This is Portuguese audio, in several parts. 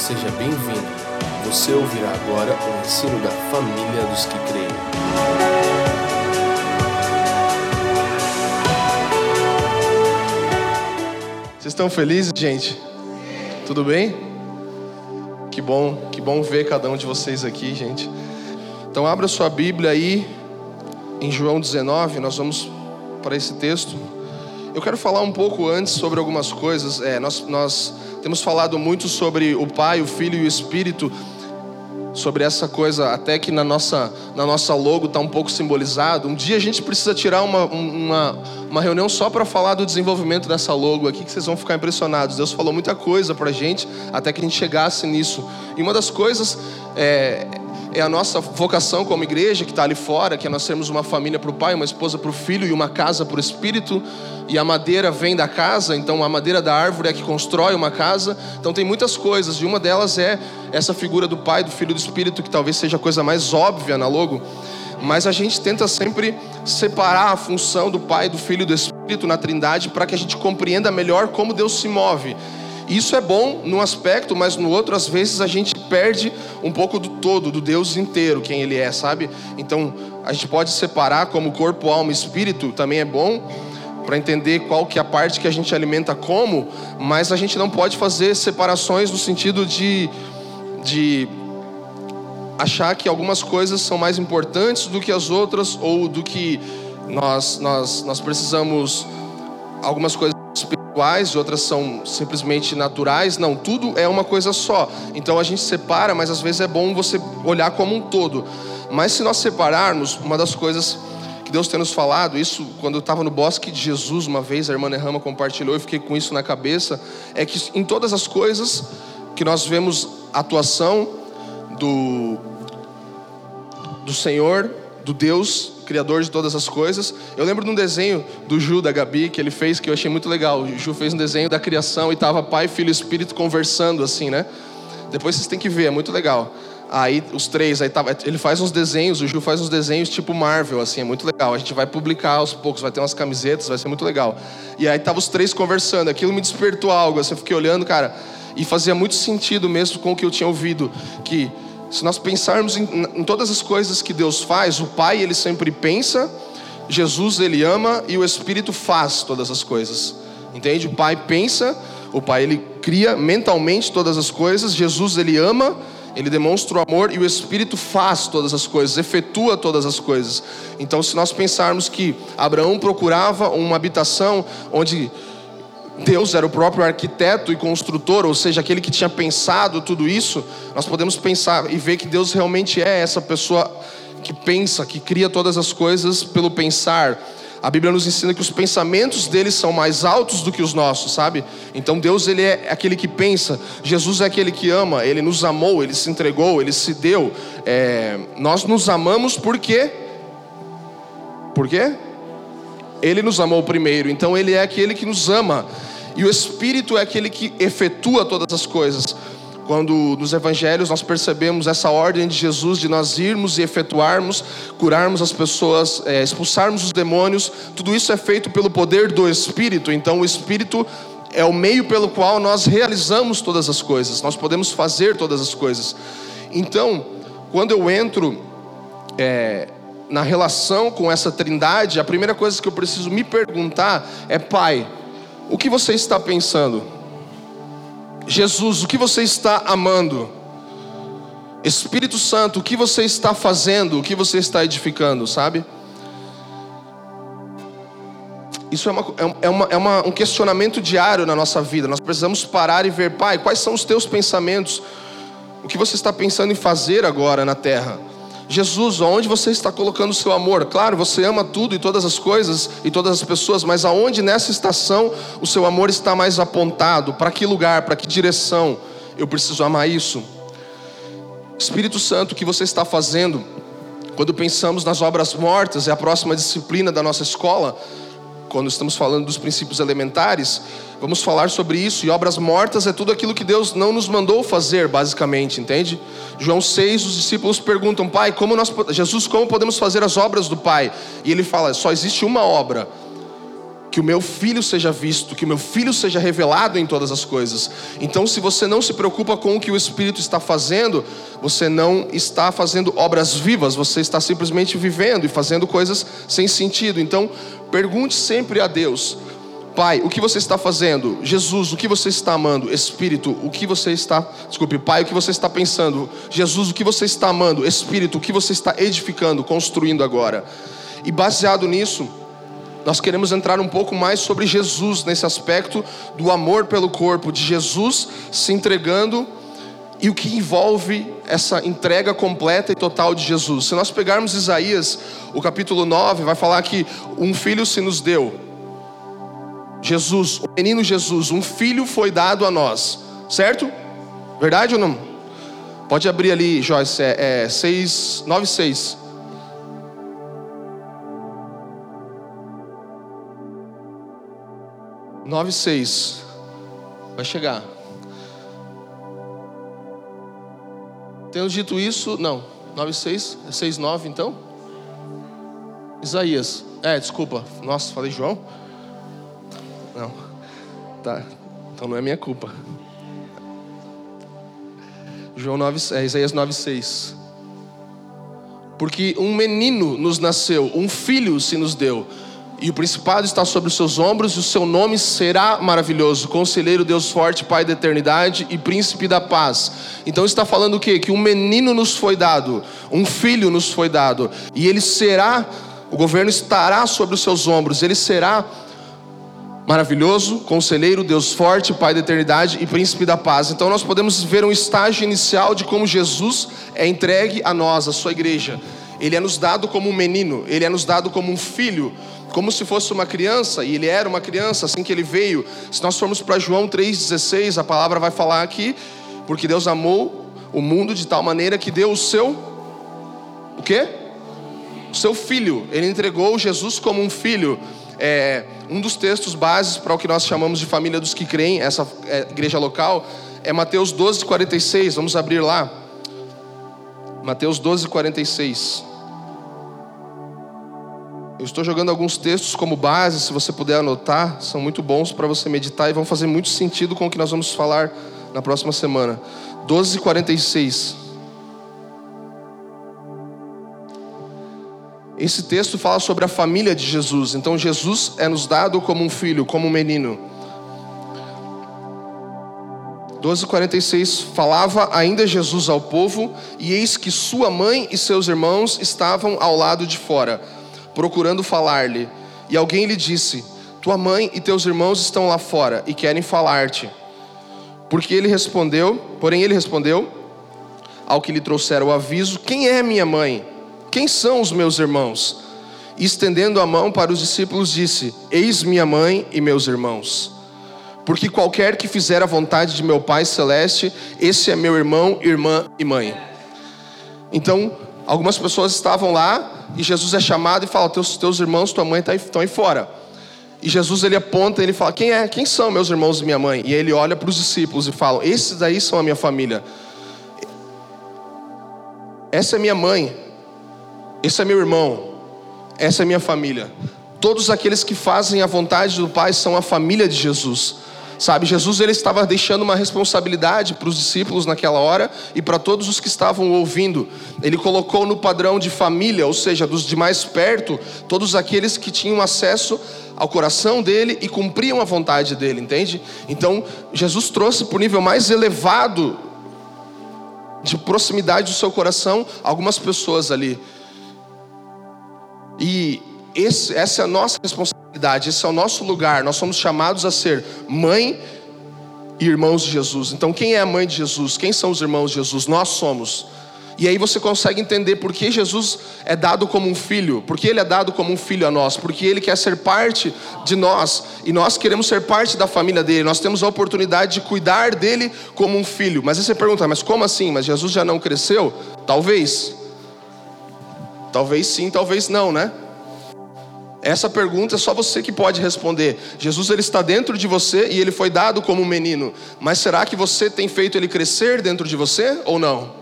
Seja bem-vindo. Você ouvirá agora o ensino da família dos que creem. Vocês estão felizes, gente? Tudo bem? Que bom, que bom ver cada um de vocês aqui, gente. Então abra sua Bíblia aí em João 19, nós vamos para esse texto. Eu quero falar um pouco antes sobre algumas coisas. É, nós, nós temos falado muito sobre o Pai, o Filho e o Espírito, sobre essa coisa, até que na nossa, na nossa logo está um pouco simbolizado. Um dia a gente precisa tirar uma, uma, uma reunião só para falar do desenvolvimento dessa logo aqui, que vocês vão ficar impressionados. Deus falou muita coisa para a gente, até que a gente chegasse nisso. E uma das coisas é, é a nossa vocação como igreja que está ali fora, que é nós sermos uma família para o pai, uma esposa para o filho e uma casa para o espírito. E a madeira vem da casa, então a madeira da árvore é que constrói uma casa. Então tem muitas coisas, e uma delas é essa figura do pai, do filho e do espírito, que talvez seja a coisa mais óbvia na logo. Mas a gente tenta sempre separar a função do pai, do filho e do espírito na trindade para que a gente compreenda melhor como Deus se move. Isso é bom num aspecto, mas no outro, às vezes, a gente perde um pouco do todo, do Deus inteiro, quem Ele é, sabe? Então, a gente pode separar como corpo, alma e espírito, também é bom, para entender qual que é a parte que a gente alimenta como, mas a gente não pode fazer separações no sentido de, de achar que algumas coisas são mais importantes do que as outras, ou do que nós, nós, nós precisamos algumas coisas e outras são simplesmente naturais. Não, tudo é uma coisa só. Então a gente separa, mas às vezes é bom você olhar como um todo. Mas se nós separarmos, uma das coisas que Deus tem nos falado, isso quando eu estava no bosque de Jesus uma vez, a irmã Nerrama compartilhou e fiquei com isso na cabeça, é que em todas as coisas que nós vemos atuação do, do Senhor, do Deus Criador de todas as coisas. Eu lembro de um desenho do Ju, da Gabi, que ele fez, que eu achei muito legal. O Ju fez um desenho da criação e tava Pai, Filho e Espírito conversando assim, né? Depois vocês têm que ver, é muito legal. Aí os três, aí tava, ele faz uns desenhos, o Ju faz uns desenhos tipo Marvel, assim, é muito legal. A gente vai publicar aos poucos, vai ter umas camisetas, vai ser muito legal. E aí tava os três conversando, aquilo me despertou algo, assim, eu fiquei olhando, cara, e fazia muito sentido mesmo com o que eu tinha ouvido, que se nós pensarmos em, em, todas as coisas que Deus faz, o Pai ele sempre pensa, Jesus ele ama e o Espírito faz todas as coisas. Entende? O Pai pensa, o Pai ele cria mentalmente todas as coisas, Jesus ele ama, ele demonstra o amor e o Espírito faz todas as coisas, efetua todas as coisas. Então, se nós pensarmos que Abraão procurava uma habitação onde Deus era o próprio arquiteto e construtor, ou seja, aquele que tinha pensado tudo isso, nós podemos pensar e ver que Deus realmente é essa pessoa que pensa, que cria todas as coisas pelo pensar. A Bíblia nos ensina que os pensamentos dele são mais altos do que os nossos, sabe? Então Deus ele é aquele que pensa, Jesus é aquele que ama, ele nos amou, ele se entregou, ele se deu. É... nós nos amamos por quê? Por quê? Ele nos amou primeiro, então ele é aquele que nos ama. E o Espírito é aquele que efetua todas as coisas. Quando nos evangelhos nós percebemos essa ordem de Jesus de nós irmos e efetuarmos, curarmos as pessoas, é, expulsarmos os demônios, tudo isso é feito pelo poder do Espírito. Então o Espírito é o meio pelo qual nós realizamos todas as coisas, nós podemos fazer todas as coisas. Então, quando eu entro é, na relação com essa trindade, a primeira coisa que eu preciso me perguntar é: Pai, o que você está pensando? Jesus, o que você está amando? Espírito Santo, o que você está fazendo? O que você está edificando, sabe? Isso é, uma, é, uma, é uma, um questionamento diário na nossa vida. Nós precisamos parar e ver, Pai, quais são os teus pensamentos? O que você está pensando em fazer agora na terra? Jesus, aonde você está colocando o seu amor? Claro, você ama tudo e todas as coisas e todas as pessoas, mas aonde nessa estação o seu amor está mais apontado? Para que lugar? Para que direção? Eu preciso amar isso. Espírito Santo, o que você está fazendo? Quando pensamos nas obras mortas, é a próxima disciplina da nossa escola quando estamos falando dos princípios elementares, vamos falar sobre isso. E obras mortas é tudo aquilo que Deus não nos mandou fazer, basicamente, entende? João 6, os discípulos perguntam: Pai, como nós, Jesus, como podemos fazer as obras do Pai? E ele fala: só existe uma obra. que o meu filho seja visto, que o meu filho seja revelado em todas as coisas. Então, se você não se preocupa com o que o Espírito está fazendo, você não está fazendo obras vivas, você está simplesmente vivendo e fazendo coisas sem sentido. Então, pergunte sempre a Deus: Pai, o que você está fazendo? Jesus, o que você está amando? Espírito, o que você está. Desculpe, Pai, o que você está pensando? Jesus, o que você está amando? Espírito, o que você está edificando, construindo agora? E baseado nisso, nós queremos entrar um pouco mais sobre Jesus nesse aspecto do amor pelo corpo, de Jesus se entregando e o que envolve essa entrega completa e total de Jesus. Se nós pegarmos Isaías, o capítulo 9, vai falar que um filho se nos deu. Jesus, o menino Jesus, um filho foi dado a nós, certo? Verdade ou não? Pode abrir ali, Joyce, é, é 6, 9, 6. 96. Vai chegar. Tendo dito isso, não. 96, é 69 então? Isaías. É, desculpa. Nossa, falei João? Não. Tá. Então não é minha culpa. João 9, é, Isaías 9,6. Porque um menino nos nasceu, um filho se nos deu e o principado está sobre os seus ombros, e o seu nome será maravilhoso, Conselheiro, Deus forte, Pai da eternidade e Príncipe da paz. Então está falando o quê? Que um menino nos foi dado, um filho nos foi dado, e ele será, o governo estará sobre os seus ombros, ele será maravilhoso, Conselheiro, Deus forte, Pai da eternidade e Príncipe da paz. Então nós podemos ver um estágio inicial de como Jesus é entregue a nós, a sua igreja. Ele é nos dado como um menino, ele é nos dado como um filho, como se fosse uma criança, e ele era uma criança assim que ele veio. Se nós formos para João 3,16, a palavra vai falar aqui, porque Deus amou o mundo de tal maneira que deu o seu. O quê? O seu filho. Ele entregou Jesus como um filho. É, um dos textos bases para o que nós chamamos de família dos que creem, essa é, igreja local, é Mateus 12, 46. Vamos abrir lá. Mateus 12, 46. Eu estou jogando alguns textos como base, se você puder anotar, são muito bons para você meditar e vão fazer muito sentido com o que nós vamos falar na próxima semana. 12:46. Esse texto fala sobre a família de Jesus. Então Jesus é nos dado como um filho, como um menino. 12:46 falava ainda Jesus ao povo, e eis que sua mãe e seus irmãos estavam ao lado de fora procurando falar-lhe. E alguém lhe disse: Tua mãe e teus irmãos estão lá fora e querem falar-te. Porque ele respondeu, porém ele respondeu ao que lhe trouxeram o aviso: Quem é minha mãe? Quem são os meus irmãos? E estendendo a mão para os discípulos, disse: Eis minha mãe e meus irmãos. Porque qualquer que fizer a vontade de meu Pai celeste, esse é meu irmão, irmã e mãe. Então, algumas pessoas estavam lá e Jesus é chamado e fala: teus, teus irmãos, tua mãe estão aí fora. E Jesus ele aponta, ele fala: quem é? Quem são meus irmãos e minha mãe? E ele olha para os discípulos e fala: esses aí são a minha família. Essa é minha mãe. Esse é meu irmão. Essa é minha família. Todos aqueles que fazem a vontade do Pai são a família de Jesus. Sabe, Jesus ele estava deixando uma responsabilidade para os discípulos naquela hora e para todos os que estavam ouvindo. Ele colocou no padrão de família, ou seja, dos de mais perto, todos aqueles que tinham acesso ao coração dele e cumpriam a vontade dele, entende? Então, Jesus trouxe para o nível mais elevado de proximidade do seu coração algumas pessoas ali. E esse, essa é a nossa responsabilidade, esse é o nosso lugar. Nós somos chamados a ser mãe e irmãos de Jesus. Então, quem é a mãe de Jesus? Quem são os irmãos de Jesus? Nós somos. E aí você consegue entender por que Jesus é dado como um filho, porque ele é dado como um filho a nós, porque ele quer ser parte de nós e nós queremos ser parte da família dele. Nós temos a oportunidade de cuidar dele como um filho. Mas aí você pergunta, mas como assim? Mas Jesus já não cresceu? Talvez. Talvez sim, talvez não, né? Essa pergunta é só você que pode responder. Jesus ele está dentro de você e ele foi dado como um menino. Mas será que você tem feito ele crescer dentro de você ou não?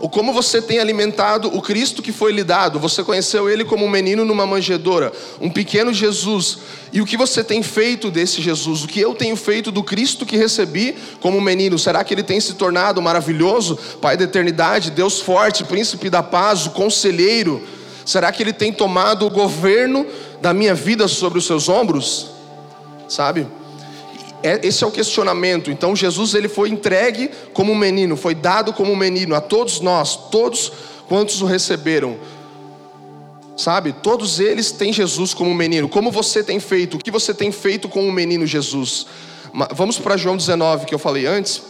Ou como você tem alimentado o Cristo que foi lhe dado? Você conheceu ele como um menino numa manjedoura, um pequeno Jesus. E o que você tem feito desse Jesus? O que eu tenho feito do Cristo que recebi como um menino? Será que ele tem se tornado maravilhoso, Pai da eternidade, Deus forte, príncipe da paz, o conselheiro? Será que ele tem tomado o governo da minha vida sobre os seus ombros? Sabe? É, esse é o questionamento. Então Jesus ele foi entregue como um menino, foi dado como um menino a todos nós, todos quantos o receberam. Sabe? Todos eles têm Jesus como um menino. Como você tem feito? O que você tem feito com o menino Jesus? Vamos para João 19 que eu falei antes.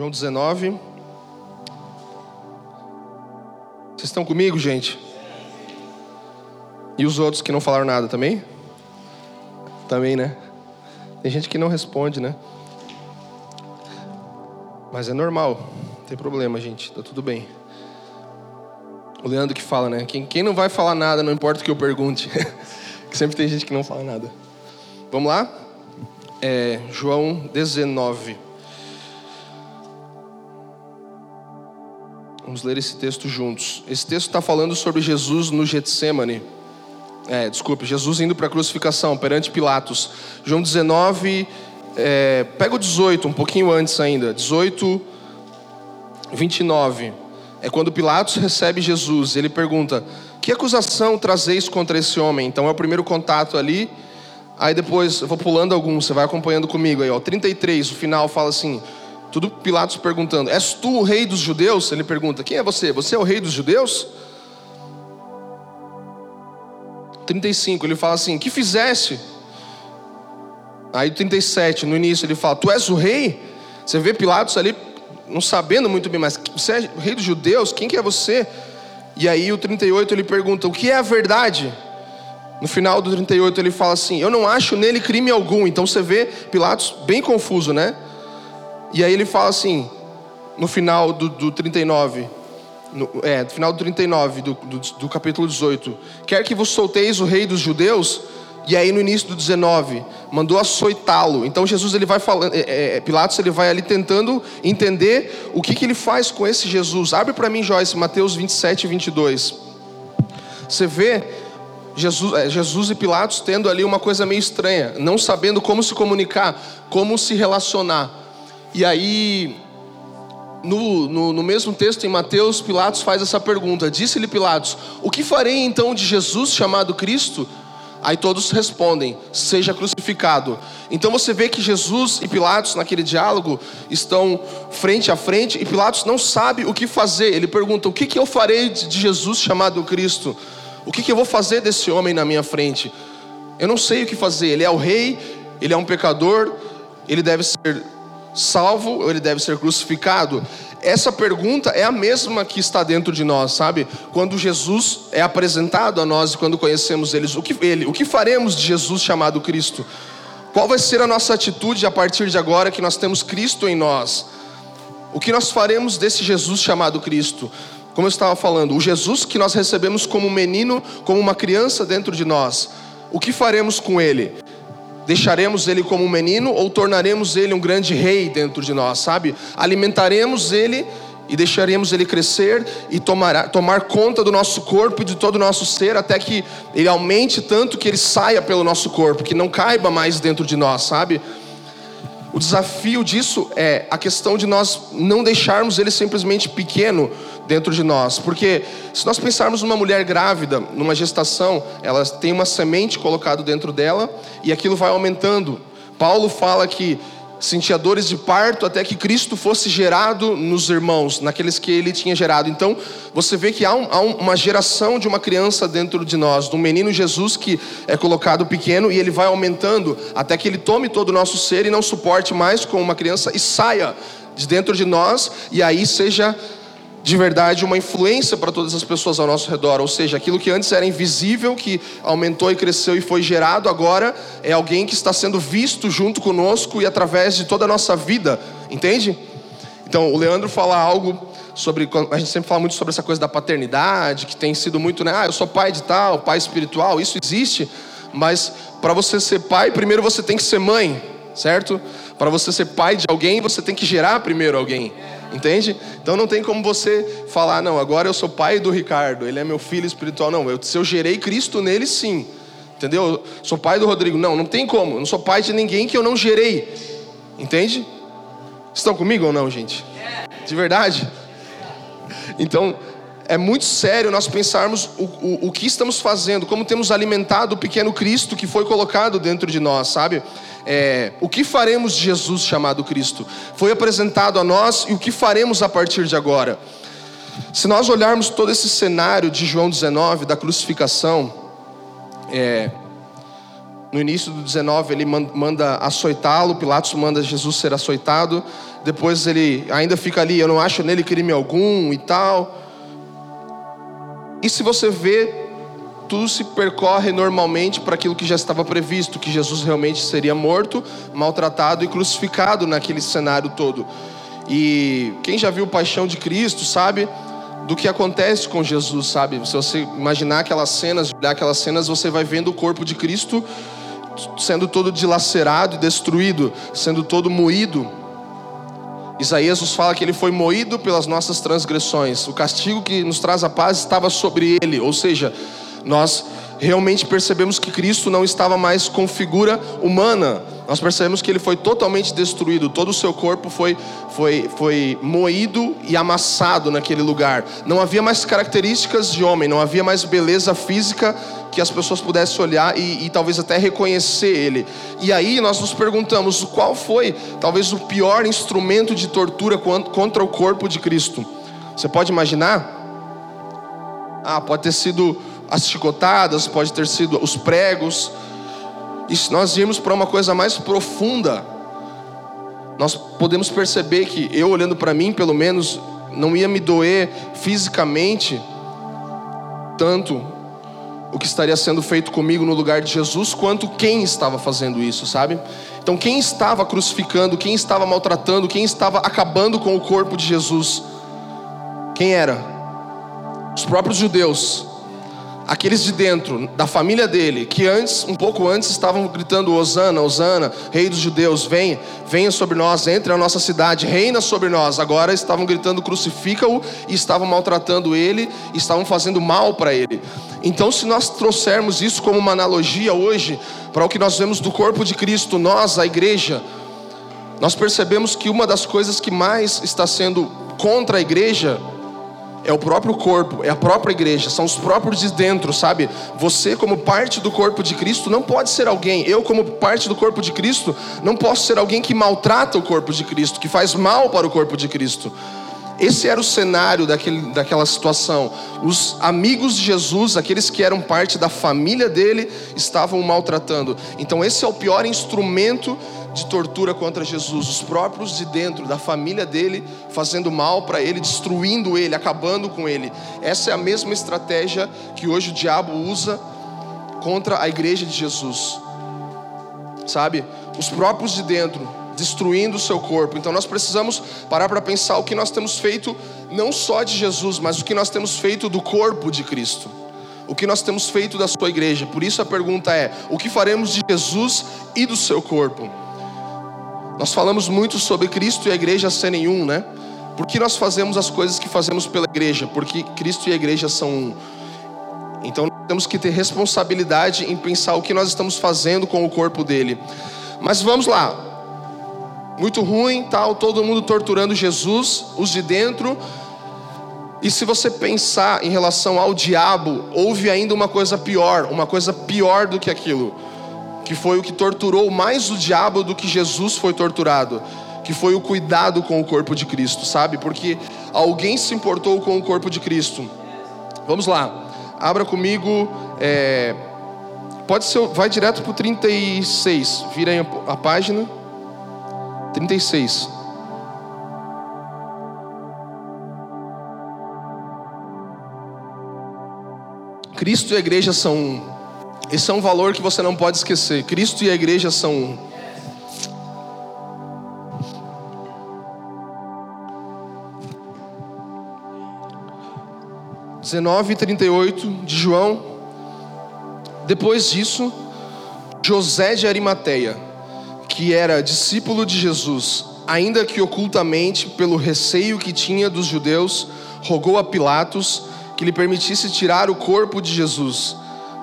João 19 Vocês estão comigo, gente? E os outros que não falaram nada também? Também, né? Tem gente que não responde, né? Mas é normal, não tem problema, gente, tá tudo bem. O Leandro que fala, né? Quem, quem não vai falar nada, não importa o que eu pergunte. que sempre tem gente que não fala nada. Vamos lá? É, João 19. Vamos ler esse texto juntos. Esse texto está falando sobre Jesus no Getsemane. É, desculpe, Jesus indo para a crucificação perante Pilatos. João 19, é, pega o 18, um pouquinho antes ainda. 18, 29. É quando Pilatos recebe Jesus. Ele pergunta: Que acusação trazeis contra esse homem? Então é o primeiro contato ali. Aí depois, eu vou pulando alguns, você vai acompanhando comigo aí, ó. 33, o final fala assim: tudo Pilatos perguntando: És tu o rei dos judeus? Ele pergunta: Quem é você? Você é o rei dos judeus? 35, ele fala assim: Que fizeste? Aí 37, no início, ele fala: Tu és o rei? Você vê Pilatos ali, não sabendo muito bem, mas você é o rei dos judeus? Quem que é você? E aí o 38 ele pergunta: O que é a verdade? No final do 38 ele fala assim: Eu não acho nele crime algum. Então você vê Pilatos bem confuso, né? E aí ele fala assim, no final do, do 39, no, é, no final do 39, do, do, do capítulo 18: Quer que vos solteis o rei dos judeus? E aí no início do 19, mandou açoitá-lo. Então Jesus ele vai falando, é, é, Pilatos ele vai ali tentando entender o que, que ele faz com esse Jesus. Abre para mim, Joyce, Mateus 27 e 22. Você vê Jesus, é, Jesus e Pilatos tendo ali uma coisa meio estranha, não sabendo como se comunicar, como se relacionar. E aí, no, no, no, mesmo texto em Mateus, Pilatos faz essa pergunta: Disse-lhe Pilatos, o que farei então de Jesus chamado Cristo? Aí todos respondem: Seja crucificado. Então você vê que Jesus e Pilatos, naquele diálogo, estão frente a frente e Pilatos não sabe o que fazer. Ele pergunta: O que, que eu farei de Jesus chamado Cristo? O que, que eu vou fazer desse homem na minha frente? Eu não sei o que fazer. Ele é o rei, ele é um pecador, ele deve ser salvo ou ele deve ser crucificado? Essa pergunta é a mesma que está dentro de nós, sabe? Quando Jesus é apresentado a nós e quando conhecemos eles, o que, ele, o que faremos de Jesus chamado Cristo? Qual vai ser a nossa atitude a partir de agora que nós temos Cristo em nós? O que nós faremos desse Jesus chamado Cristo? Como eu estava falando, o Jesus que nós recebemos como menino, como uma criança dentro de nós. O que faremos com ele? Deixaremos ele como um menino ou tornaremos ele um grande rei dentro de nós, sabe? Alimentaremos ele e deixaremos ele crescer e tomar, tomar conta do nosso corpo e de todo o nosso ser até que ele aumente tanto que ele saia pelo nosso corpo, que não caiba mais dentro de nós, sabe? O desafio disso é a questão de nós não deixarmos ele simplesmente pequeno dentro de nós, porque se nós pensarmos numa mulher grávida, numa gestação, ela tem uma semente colocado dentro dela e aquilo vai aumentando. Paulo fala que sentia dores de parto até que Cristo fosse gerado nos irmãos, naqueles que ele tinha gerado. Então, você vê que há, um, há uma geração de uma criança dentro de nós, de um menino Jesus que é colocado pequeno e ele vai aumentando até que ele tome todo o nosso ser e não suporte mais como uma criança e saia de dentro de nós e aí seja de verdade uma influência para todas as pessoas ao nosso redor, ou seja, aquilo que antes era invisível, que aumentou e cresceu e foi gerado, agora é alguém que está sendo visto junto conosco e através de toda a nossa vida, entende? Então, o Leandro fala algo sobre, a gente sempre fala muito sobre essa coisa da paternidade, que tem sido muito, né, ah, eu sou pai de tal, pai espiritual, isso existe, Mas para você ser pai, primeiro você tem que ser mãe, certo? Para você ser pai de alguém, você tem que gerar primeiro alguém. Entende? Então não tem como você falar, não, agora eu sou pai do Ricardo, ele é meu filho espiritual. Não, eu, se eu gerei Cristo nele, sim. Entendeu? Sou pai do Rodrigo. Não, não tem como. Eu não sou pai de ninguém que eu não gerei. Entende? Estão comigo ou não, gente? De verdade? Então, é muito sério nós pensarmos o, o, o que estamos fazendo, como temos alimentado o pequeno Cristo que foi colocado dentro de nós, sabe? É, o que faremos de Jesus chamado Cristo? Foi apresentado a nós e o que faremos a partir de agora? Se nós olharmos todo esse cenário de João 19, da crucificação, é, no início do 19 ele manda açoitá-lo, Pilatos manda Jesus ser açoitado, depois ele ainda fica ali, eu não acho nele crime algum e tal. E se você vê tudo se percorre normalmente para aquilo que já estava previsto, que Jesus realmente seria morto, maltratado e crucificado naquele cenário todo. E quem já viu Paixão de Cristo sabe do que acontece com Jesus, sabe? Se você imaginar aquelas cenas, olhar aquelas cenas, você vai vendo o corpo de Cristo sendo todo dilacerado e destruído, sendo todo moído. Isaías nos fala que ele foi moído pelas nossas transgressões. O castigo que nos traz a paz estava sobre ele, ou seja, nós realmente percebemos que Cristo não estava mais com figura humana. Nós percebemos que ele foi totalmente destruído, todo o seu corpo foi, foi, foi moído e amassado naquele lugar. Não havia mais características de homem, não havia mais beleza física que as pessoas pudessem olhar e, e talvez até reconhecer ele. E aí nós nos perguntamos qual foi talvez o pior instrumento de tortura contra o corpo de Cristo. Você pode imaginar? Ah, pode ter sido as chicotadas, pode ter sido os pregos. E nós irmos para uma coisa mais profunda, nós podemos perceber que eu olhando para mim, pelo menos, não ia me doer fisicamente tanto o que estaria sendo feito comigo no lugar de Jesus, quanto quem estava fazendo isso, sabe? Então, quem estava crucificando, quem estava maltratando, quem estava acabando com o corpo de Jesus, quem era? Os próprios judeus aqueles de dentro, da família dele, que antes, um pouco antes, estavam gritando: Osana, Osana, Rei dos Judeus, venha, venha sobre nós, entre na nossa cidade, reina sobre nós. Agora estavam gritando: crucifica-o, e estavam maltratando ele, estavam fazendo mal para ele. Então, se nós trouxermos isso como uma analogia hoje, para o que nós vemos do corpo de Cristo, nós, a igreja, nós percebemos que uma das coisas que mais está sendo contra a igreja é o próprio corpo, é a própria igreja, são os próprios de dentro, sabe? Você, como parte do corpo de Cristo, não pode ser alguém, eu, como parte do corpo de Cristo, não posso ser alguém que maltrata o corpo de Cristo, que faz mal para o corpo de Cristo. Esse era o cenário daquele, daquela situação. Os amigos de Jesus, aqueles que eram parte da família dele, estavam maltratando. Então, esse é o pior instrumento de tortura contra Jesus, os próprios de dentro da família dele fazendo mal para ele, destruindo ele, acabando com ele. Essa é a mesma estratégia que hoje o diabo usa contra a igreja de Jesus. Sabe? Os próprios de dentro destruindo o seu corpo. Então nós precisamos parar para pensar o que nós temos feito não só de Jesus, mas o que nós temos feito do corpo de Cristo. O que nós temos feito da sua igreja. Por isso a pergunta é: o que faremos de Jesus e do seu corpo? Nós falamos muito sobre Cristo e a igreja serem um, né? Por que nós fazemos as coisas que fazemos pela igreja? Porque Cristo e a igreja são um. Então nós temos que ter responsabilidade em pensar o que nós estamos fazendo com o corpo dele. Mas vamos lá. Muito ruim, tal, todo mundo torturando Jesus, os de dentro. E se você pensar em relação ao diabo, houve ainda uma coisa pior, uma coisa pior do que aquilo que foi o que torturou mais o diabo do que Jesus foi torturado, que foi o cuidado com o corpo de Cristo, sabe? Porque alguém se importou com o corpo de Cristo. Vamos lá, abra comigo, é... pode ser, vai direto para o 36, vira aí a página, 36. Cristo e a igreja são um. Esse é um valor que você não pode esquecer. Cristo e a igreja são um. Dezenove trinta de João. Depois disso, José de Arimateia, que era discípulo de Jesus, ainda que ocultamente, pelo receio que tinha dos judeus, rogou a Pilatos que lhe permitisse tirar o corpo de Jesus.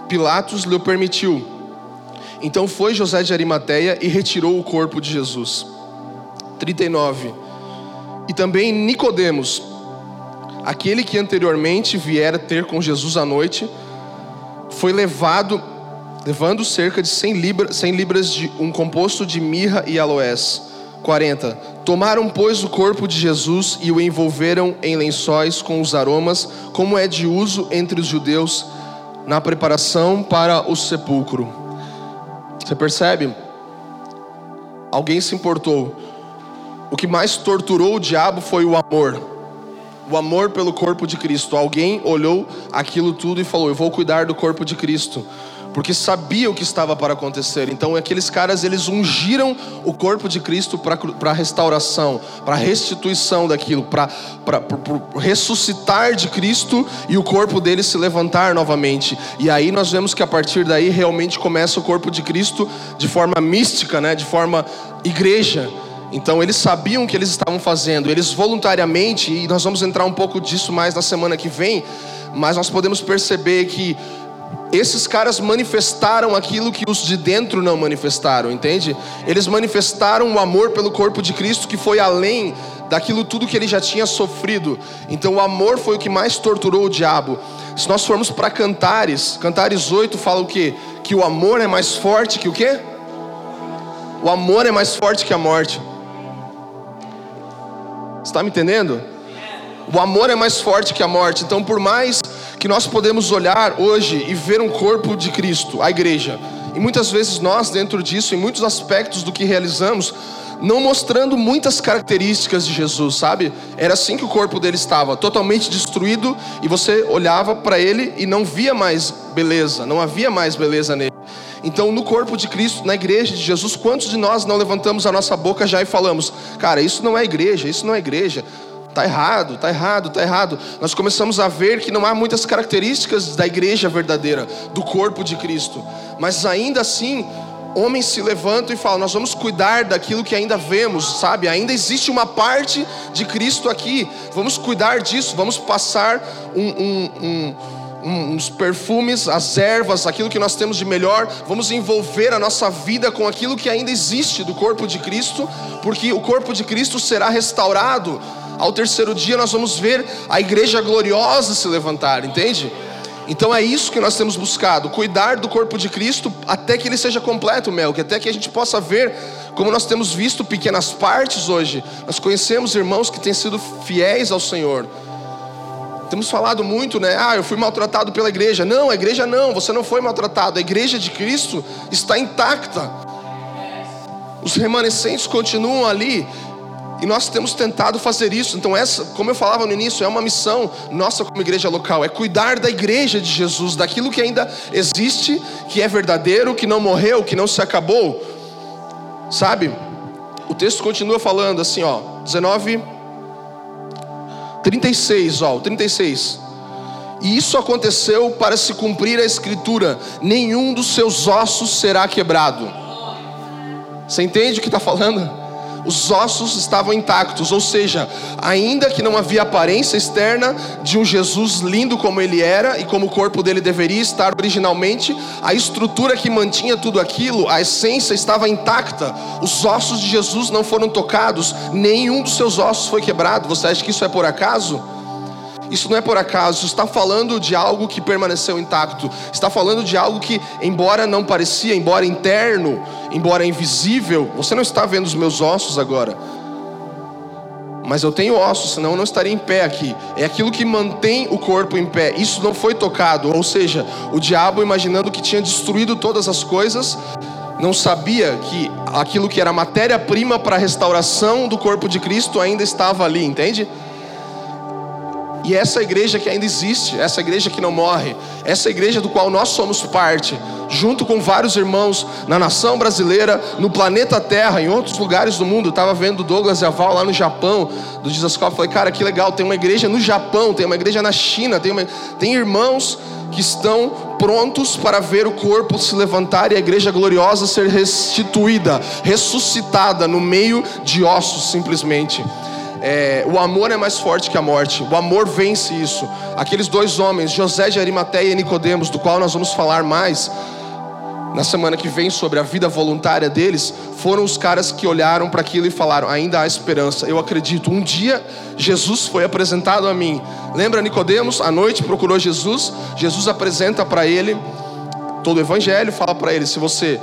Pilatos lhe permitiu. Então foi José de Arimateia e retirou o corpo de Jesus. 39. E também Nicodemos, aquele que anteriormente viera ter com Jesus à noite, foi levado levando cerca de 100 libras, 100 libras de um composto de mirra e aloés. 40. Tomaram, pois, o corpo de Jesus e o envolveram em lençóis com os aromas, como é de uso entre os judeus na preparação para o sepulcro. Você percebe? Alguém se importou. O que mais torturou o diabo foi o amor. O amor pelo corpo de Cristo. Alguém olhou aquilo tudo e falou: Eu vou cuidar do corpo de Cristo porque sabia o que estava para acontecer. Então aqueles caras eles ungiram o corpo de Cristo para restauração, para restituição daquilo, para ressuscitar de Cristo e o corpo dele se levantar novamente. E aí nós vemos que a partir daí realmente começa o corpo de Cristo de forma mística, né? De forma igreja. Então eles sabiam o que eles estavam fazendo, eles voluntariamente, e nós vamos entrar um pouco disso mais na semana que vem, mas nós podemos perceber que esses caras manifestaram aquilo que os de dentro não manifestaram, entende? Eles manifestaram o amor pelo corpo de Cristo que foi além daquilo tudo que ele já tinha sofrido. Então o amor foi o que mais torturou o diabo. Se nós formos para Cantares, Cantares 8 fala o quê? Que o amor é mais forte que o quê? O amor é mais forte que a morte. Está me entendendo? O amor é mais forte que a morte. Então, por mais que nós podemos olhar hoje e ver um corpo de Cristo, a igreja, e muitas vezes nós, dentro disso, em muitos aspectos do que realizamos, não mostrando muitas características de Jesus, sabe? Era assim que o corpo dele estava, totalmente destruído, e você olhava para ele e não via mais beleza, não havia mais beleza nele. Então, no corpo de Cristo, na igreja de Jesus, quantos de nós não levantamos a nossa boca já e falamos: Cara, isso não é igreja, isso não é igreja. Está errado, está errado, está errado. Nós começamos a ver que não há muitas características da igreja verdadeira, do corpo de Cristo. Mas ainda assim, homens se levantam e falam: Nós vamos cuidar daquilo que ainda vemos, sabe? Ainda existe uma parte de Cristo aqui. Vamos cuidar disso, vamos passar um, um, um uns perfumes, as ervas, aquilo que nós temos de melhor, vamos envolver a nossa vida com aquilo que ainda existe do corpo de Cristo, porque o corpo de Cristo será restaurado ao terceiro dia nós vamos ver a igreja gloriosa se levantar, entende? Então é isso que nós temos buscado, cuidar do corpo de Cristo até que ele seja completo, Mel, que até que a gente possa ver, como nós temos visto pequenas partes hoje. Nós conhecemos irmãos que têm sido fiéis ao Senhor. Temos falado muito, né? Ah, eu fui maltratado pela igreja. Não, a igreja não, você não foi maltratado. A igreja de Cristo está intacta. Os remanescentes continuam ali e nós temos tentado fazer isso. Então, essa, como eu falava no início, é uma missão nossa como igreja local, é cuidar da igreja de Jesus, daquilo que ainda existe, que é verdadeiro, que não morreu, que não se acabou. Sabe? O texto continua falando assim, ó, 19 36, ó, 36. E isso aconteceu para se cumprir a escritura: nenhum dos seus ossos será quebrado. Você entende o que está falando? Os ossos estavam intactos, ou seja, ainda que não havia aparência externa de um Jesus lindo como ele era e como o corpo dele deveria estar originalmente, a estrutura que mantinha tudo aquilo, a essência estava intacta. Os ossos de Jesus não foram tocados, nenhum dos seus ossos foi quebrado. Você acha que isso é por acaso? Isso não é por acaso, está falando de algo que permaneceu intacto, está falando de algo que, embora não parecia, embora interno, embora invisível, você não está vendo os meus ossos agora, mas eu tenho ossos, senão eu não estaria em pé aqui. É aquilo que mantém o corpo em pé. Isso não foi tocado, ou seja, o diabo imaginando que tinha destruído todas as coisas, não sabia que aquilo que era matéria-prima para a restauração do corpo de Cristo ainda estava ali, entende? E essa igreja que ainda existe, essa igreja que não morre, essa igreja do qual nós somos parte, junto com vários irmãos na nação brasileira, no planeta Terra, em outros lugares do mundo. Eu estava vendo Douglas e lá no Japão, do Jesus Cop. Falei, cara, que legal, tem uma igreja no Japão, tem uma igreja na China, tem, uma... tem irmãos que estão prontos para ver o corpo se levantar e a igreja gloriosa ser restituída, ressuscitada no meio de ossos, simplesmente. É, o amor é mais forte que a morte. O amor vence isso. Aqueles dois homens, José de Arimateia e Nicodemos, do qual nós vamos falar mais na semana que vem sobre a vida voluntária deles, foram os caras que olharam para aquilo e falaram: ainda há esperança. Eu acredito. Um dia Jesus foi apresentado a mim. Lembra Nicodemos? À noite procurou Jesus. Jesus apresenta para ele todo o evangelho, fala para ele: se você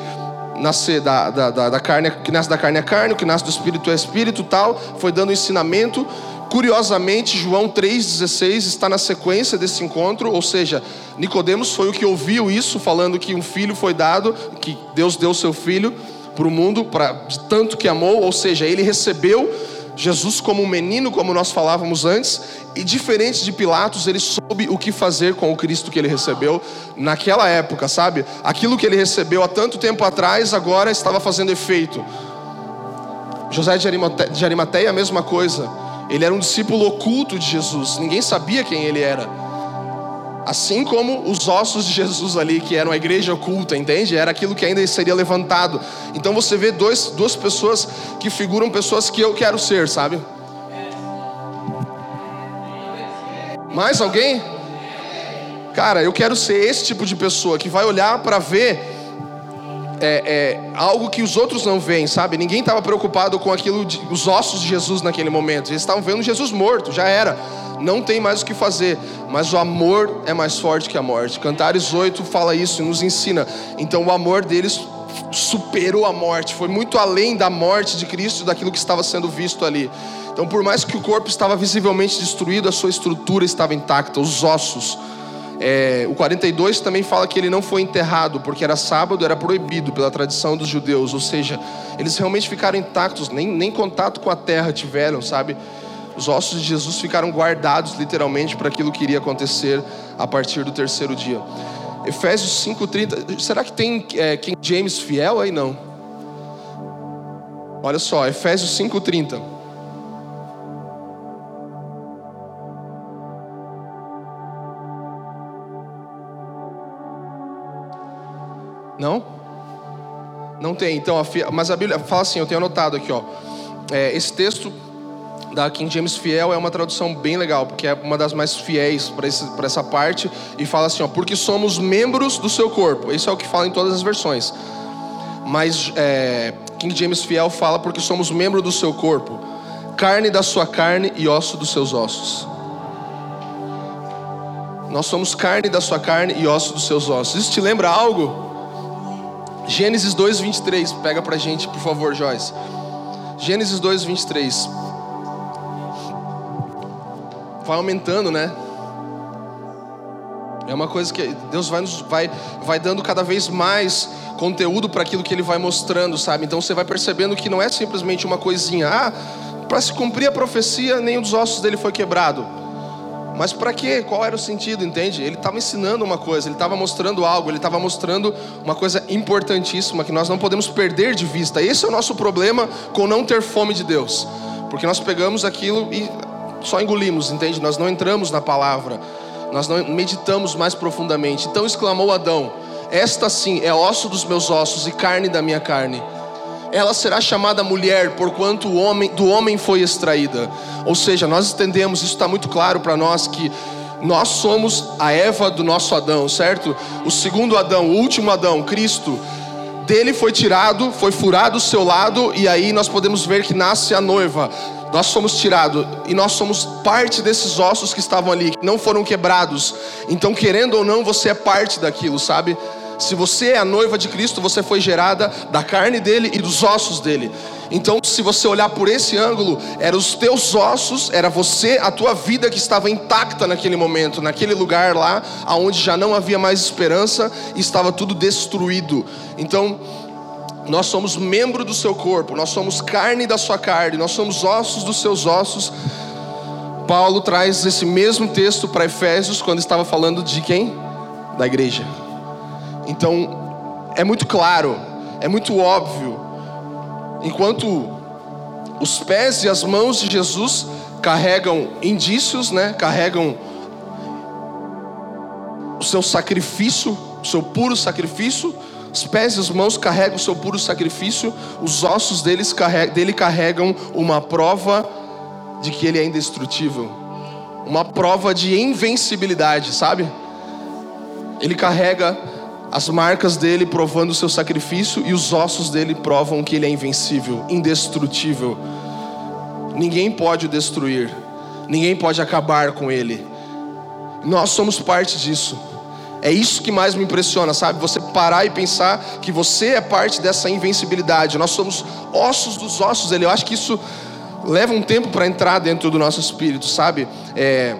nascer da, da, da, da carne, que nasce da carne é carne, o que nasce do espírito é espírito, tal. Foi dando ensinamento. Curiosamente, João 3,16 está na sequência desse encontro, ou seja, Nicodemos foi o que ouviu isso, falando que um filho foi dado, que Deus deu seu filho para o mundo, para tanto que amou, ou seja, ele recebeu Jesus como um menino, como nós falávamos antes, e diferente de Pilatos, ele soube o que fazer com o Cristo que ele recebeu naquela época, sabe? Aquilo que ele recebeu há tanto tempo atrás, agora estava fazendo efeito. José de Arimateia, a mesma coisa. Ele era um discípulo oculto de Jesus, ninguém sabia quem ele era. Assim como os ossos de Jesus ali, que eram a igreja oculta, entende? Era aquilo que ainda seria levantado. Então você vê dois, duas pessoas que figuram pessoas que eu quero ser, sabe? Mais alguém? Cara, eu quero ser esse tipo de pessoa que vai olhar para ver é, é, algo que os outros não veem, sabe? Ninguém estava preocupado com aquilo, de, os ossos de Jesus naquele momento. Eles estavam vendo Jesus morto, já era. Não tem mais o que fazer. Mas o amor é mais forte que a morte. Cantares 8 fala isso e nos ensina. Então o amor deles superou a morte, foi muito além da morte de Cristo, daquilo que estava sendo visto ali. Então, por mais que o corpo estava visivelmente destruído, a sua estrutura estava intacta, os ossos. É, o 42 também fala que ele não foi enterrado, porque era sábado, era proibido pela tradição dos judeus, ou seja, eles realmente ficaram intactos, nem, nem contato com a terra tiveram, sabe? Os ossos de Jesus ficaram guardados literalmente para aquilo que iria acontecer a partir do terceiro dia. Efésios 5,30. Será que tem é, James fiel aí? Não. Olha só, Efésios 5,30. Não? Não tem. Então, a, mas a Bíblia fala assim, eu tenho anotado aqui, ó. É, esse texto da King James Fiel é uma tradução bem legal, porque é uma das mais fiéis para essa parte, e fala assim, ó, porque somos membros do seu corpo. Isso é o que fala em todas as versões. Mas é, King James Fiel fala porque somos membro do seu corpo, carne da sua carne e osso dos seus ossos. Nós somos carne da sua carne e osso dos seus ossos. Isso te lembra algo? Gênesis 2, 23. Pega pra gente, por favor, Joyce. Gênesis 2, 23. Vai aumentando, né? É uma coisa que Deus vai, nos, vai, vai dando cada vez mais conteúdo para aquilo que Ele vai mostrando, sabe? Então você vai percebendo que não é simplesmente uma coisinha. Ah, para se cumprir a profecia, nenhum dos ossos dele foi quebrado. Mas para quê? Qual era o sentido, entende? Ele estava ensinando uma coisa, ele estava mostrando algo, ele estava mostrando uma coisa importantíssima que nós não podemos perder de vista. Esse é o nosso problema com não ter fome de Deus. Porque nós pegamos aquilo e só engolimos, entende? Nós não entramos na palavra, nós não meditamos mais profundamente. Então exclamou Adão: Esta sim é osso dos meus ossos e carne da minha carne ela será chamada mulher, porquanto o homem, do homem foi extraída. Ou seja, nós entendemos, isso está muito claro para nós, que nós somos a Eva do nosso Adão, certo? O segundo Adão, o último Adão, Cristo, dele foi tirado, foi furado o seu lado, e aí nós podemos ver que nasce a noiva. Nós somos tirados e nós somos parte desses ossos que estavam ali, que não foram quebrados. Então, querendo ou não, você é parte daquilo, sabe? Se você é a noiva de Cristo, você foi gerada da carne dele e dos ossos dele. Então, se você olhar por esse ângulo, eram os teus ossos, era você, a tua vida que estava intacta naquele momento, naquele lugar lá, aonde já não havia mais esperança e estava tudo destruído. Então, nós somos membro do seu corpo, nós somos carne da sua carne, nós somos ossos dos seus ossos. Paulo traz esse mesmo texto para Efésios quando estava falando de quem? Da igreja. Então, é muito claro, é muito óbvio. Enquanto os pés e as mãos de Jesus carregam indícios, né? Carregam seu sacrifício, o seu puro sacrifício. Os pés e as mãos carregam o seu puro sacrifício. Os ossos deles carregam, dele carregam uma prova de que ele é indestrutível. Uma prova de invencibilidade, sabe? Ele carrega as marcas dele provando o seu sacrifício e os ossos dele provam que ele é invencível, indestrutível. Ninguém pode o destruir, ninguém pode acabar com ele. Nós somos parte disso. É isso que mais me impressiona, sabe? Você parar e pensar que você é parte dessa invencibilidade. Nós somos ossos dos ossos dele. Eu acho que isso leva um tempo para entrar dentro do nosso espírito, sabe? É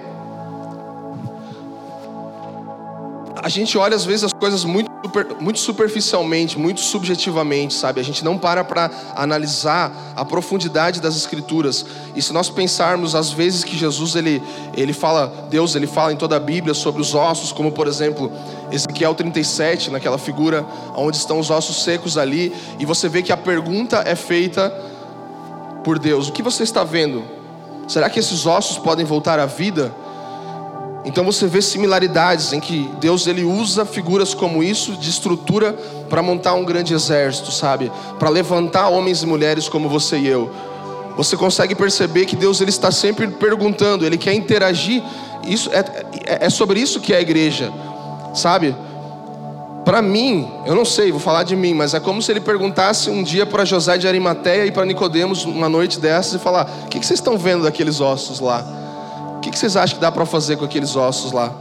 a gente olha às vezes as coisas muito, super, muito superficialmente, muito subjetivamente, sabe? A gente não para para analisar a profundidade das escrituras. E se nós pensarmos às vezes que Jesus ele ele fala, Deus ele fala em toda a Bíblia sobre os ossos, como por exemplo, Ezequiel 37, naquela figura onde estão os ossos secos ali, e você vê que a pergunta é feita por Deus: O que você está vendo? Será que esses ossos podem voltar à vida? Então você vê similaridades em que Deus ele usa figuras como isso de estrutura para montar um grande exército, sabe? Para levantar homens e mulheres como você e eu. Você consegue perceber que Deus ele está sempre perguntando, ele quer interagir. Isso é, é, é sobre isso que é a igreja, sabe? Para mim, eu não sei, vou falar de mim, mas é como se ele perguntasse um dia para José de Arimateia e para Nicodemos uma noite dessas e falar: "O que, que vocês estão vendo daqueles ossos lá?" Que, que vocês acham que dá para fazer com aqueles ossos lá?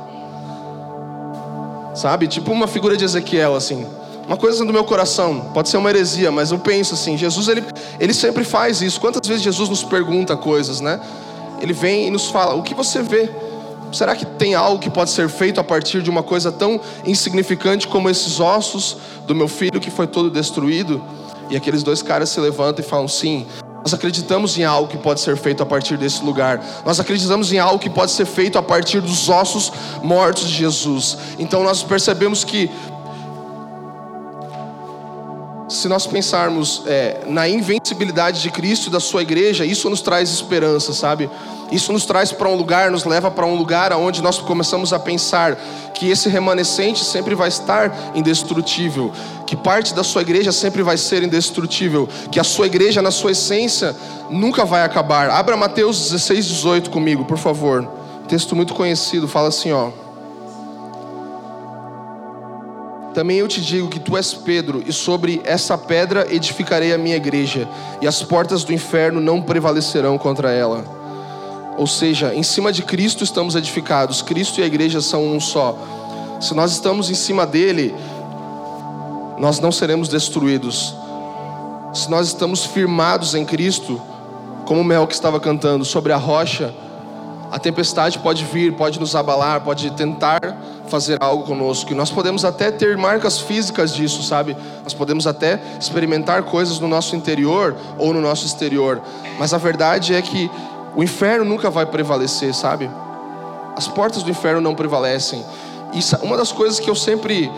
Sabe? Tipo uma figura de Ezequiel, assim. Uma coisa do meu coração, pode ser uma heresia, mas eu penso assim: Jesus, ele, ele sempre faz isso. Quantas vezes Jesus nos pergunta coisas, né? Ele vem e nos fala: o que você vê? Será que tem algo que pode ser feito a partir de uma coisa tão insignificante como esses ossos do meu filho que foi todo destruído? E aqueles dois caras se levantam e falam: sim, nós acreditamos em algo que pode ser feito a partir desse lugar. Nós acreditamos em algo que pode ser feito a partir dos ossos mortos de Jesus. Então nós percebemos que se nós pensarmos é, na invencibilidade de Cristo e da sua igreja, isso nos traz esperança, sabe? Isso nos traz para um lugar, nos leva para um lugar onde nós começamos a pensar que esse remanescente sempre vai estar indestrutível, que parte da sua igreja sempre vai ser indestrutível, que a sua igreja, na sua essência, nunca vai acabar. Abra Mateus 16, 18 comigo, por favor. Texto muito conhecido, fala assim, ó. Também eu te digo que tu és Pedro, e sobre essa pedra edificarei a minha igreja, e as portas do inferno não prevalecerão contra ela. Ou seja, em cima de Cristo estamos edificados, Cristo e a igreja são um só. Se nós estamos em cima dele, nós não seremos destruídos. Se nós estamos firmados em Cristo, como o Mel que estava cantando, sobre a rocha, a tempestade pode vir, pode nos abalar, pode tentar fazer algo conosco. E nós podemos até ter marcas físicas disso, sabe? Nós podemos até experimentar coisas no nosso interior ou no nosso exterior. Mas a verdade é que o inferno nunca vai prevalecer, sabe? As portas do inferno não prevalecem. E uma das coisas que eu sempre,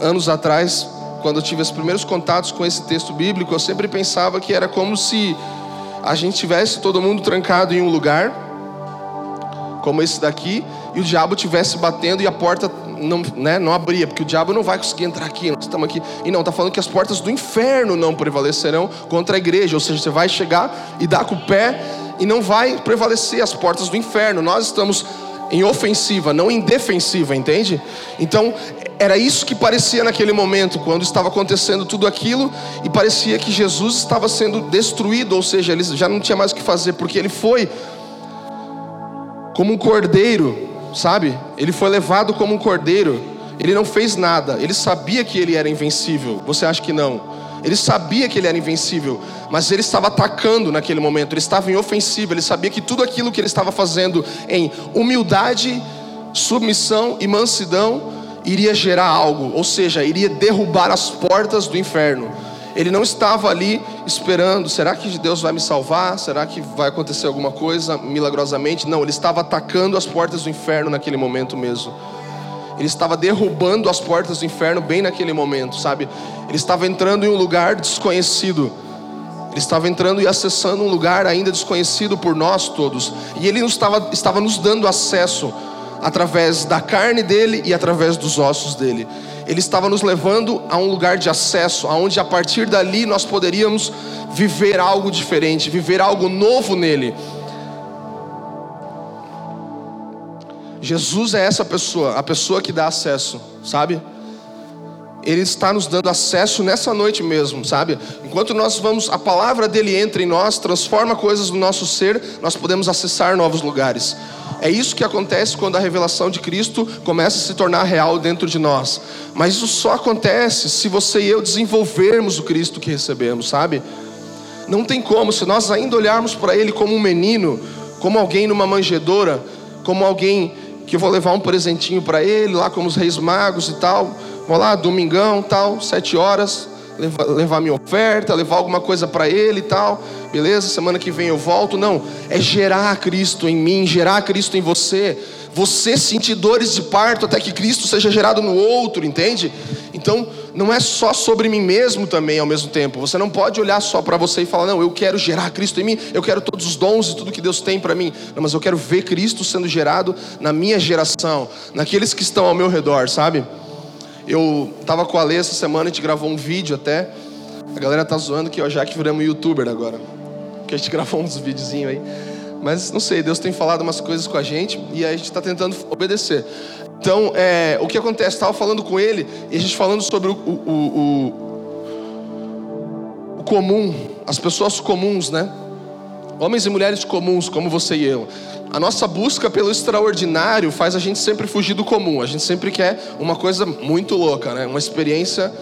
anos atrás, quando eu tive os primeiros contatos com esse texto bíblico, eu sempre pensava que era como se a gente tivesse todo mundo trancado em um lugar como esse daqui, e o diabo tivesse batendo e a porta não, né, não abria, porque o diabo não vai conseguir entrar aqui, nós estamos aqui. E não, está falando que as portas do inferno não prevalecerão contra a igreja, ou seja, você vai chegar e dar com o pé e não vai prevalecer as portas do inferno. Nós estamos em ofensiva, não em defensiva, entende? Então, era isso que parecia naquele momento, quando estava acontecendo tudo aquilo e parecia que Jesus estava sendo destruído, ou seja, ele já não tinha mais o que fazer, porque ele foi como um cordeiro, sabe? Ele foi levado como um cordeiro. Ele não fez nada. Ele sabia que ele era invencível. Você acha que não? Ele sabia que ele era invencível, mas ele estava atacando naquele momento. Ele estava em ofensiva. Ele sabia que tudo aquilo que ele estava fazendo em humildade, submissão e mansidão iria gerar algo, ou seja, iria derrubar as portas do inferno. Ele não estava ali esperando, será que Deus vai me salvar? Será que vai acontecer alguma coisa milagrosamente? Não, ele estava atacando as portas do inferno naquele momento mesmo. Ele estava derrubando as portas do inferno bem naquele momento, sabe? Ele estava entrando em um lugar desconhecido. Ele estava entrando e acessando um lugar ainda desconhecido por nós todos. E ele estava, estava nos dando acesso através da carne dele e através dos ossos dele. Ele estava nos levando a um lugar de acesso, aonde a partir dali nós poderíamos viver algo diferente, viver algo novo nele. Jesus é essa pessoa, a pessoa que dá acesso, sabe? Ele está nos dando acesso nessa noite mesmo, sabe? Enquanto nós vamos, a palavra dele entra em nós, transforma coisas no nosso ser, nós podemos acessar novos lugares. É isso que acontece quando a revelação de Cristo começa a se tornar real dentro de nós. Mas isso só acontece se você e eu desenvolvermos o Cristo que recebemos, sabe? Não tem como, se nós ainda olharmos para Ele como um menino, como alguém numa manjedoura, como alguém que eu vou levar um presentinho para Ele, lá como os reis magos e tal Vou lá, domingão, tal, sete horas, levar, levar minha oferta, levar alguma coisa para ele e tal. Beleza? Semana que vem eu volto. Não, é gerar Cristo em mim, gerar Cristo em você. Você sentir dores de parto até que Cristo seja gerado no outro, entende? Então, não é só sobre mim mesmo também ao mesmo tempo. Você não pode olhar só para você e falar: "Não, eu quero gerar Cristo em mim, eu quero todos os dons e tudo que Deus tem para mim". Não, mas eu quero ver Cristo sendo gerado na minha geração, naqueles que estão ao meu redor, sabe? Eu tava com a Lê essa semana, a gente gravou um vídeo até. A galera tá zoando que eu já que viramos youtuber agora. Que a gente gravou uns videozinhos aí. Mas não sei, Deus tem falado umas coisas com a gente e a gente está tentando obedecer. Então, é, o que acontece? Estava falando com ele e a gente falando sobre o, o, o, o comum, as pessoas comuns, né? Homens e mulheres comuns, como você e eu. A nossa busca pelo extraordinário faz a gente sempre fugir do comum. A gente sempre quer uma coisa muito louca, né? Uma experiência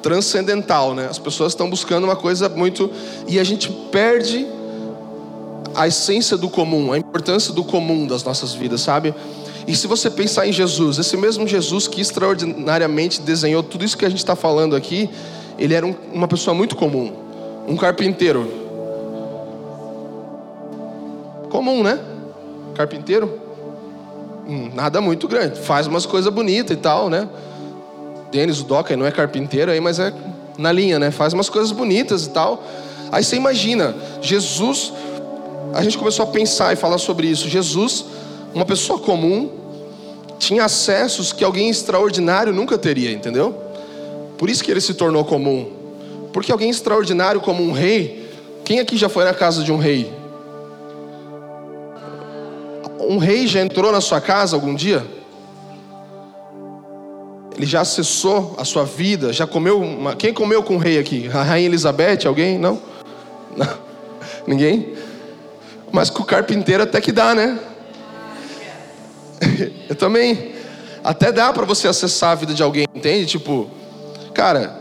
transcendental, né? As pessoas estão buscando uma coisa muito e a gente perde a essência do comum, a importância do comum das nossas vidas, sabe? E se você pensar em Jesus, esse mesmo Jesus que extraordinariamente desenhou tudo isso que a gente está falando aqui, ele era um, uma pessoa muito comum, um carpinteiro. Comum, né? Carpinteiro? Hum, nada muito grande. Faz umas coisas bonitas e tal, né? Denis, o Doca, não é carpinteiro aí, mas é na linha, né? Faz umas coisas bonitas e tal. Aí você imagina, Jesus, a gente começou a pensar e falar sobre isso. Jesus, uma pessoa comum, tinha acessos que alguém extraordinário nunca teria, entendeu? Por isso que ele se tornou comum. Porque alguém extraordinário como um rei, quem aqui já foi na casa de um rei? Um rei já entrou na sua casa algum dia? Ele já acessou a sua vida? Já comeu? Uma... Quem comeu com o rei aqui? A rainha Elizabeth? Alguém? Não? Não? Ninguém? Mas com o carpinteiro até que dá, né? Eu também. Até dá para você acessar a vida de alguém, entende? Tipo, cara,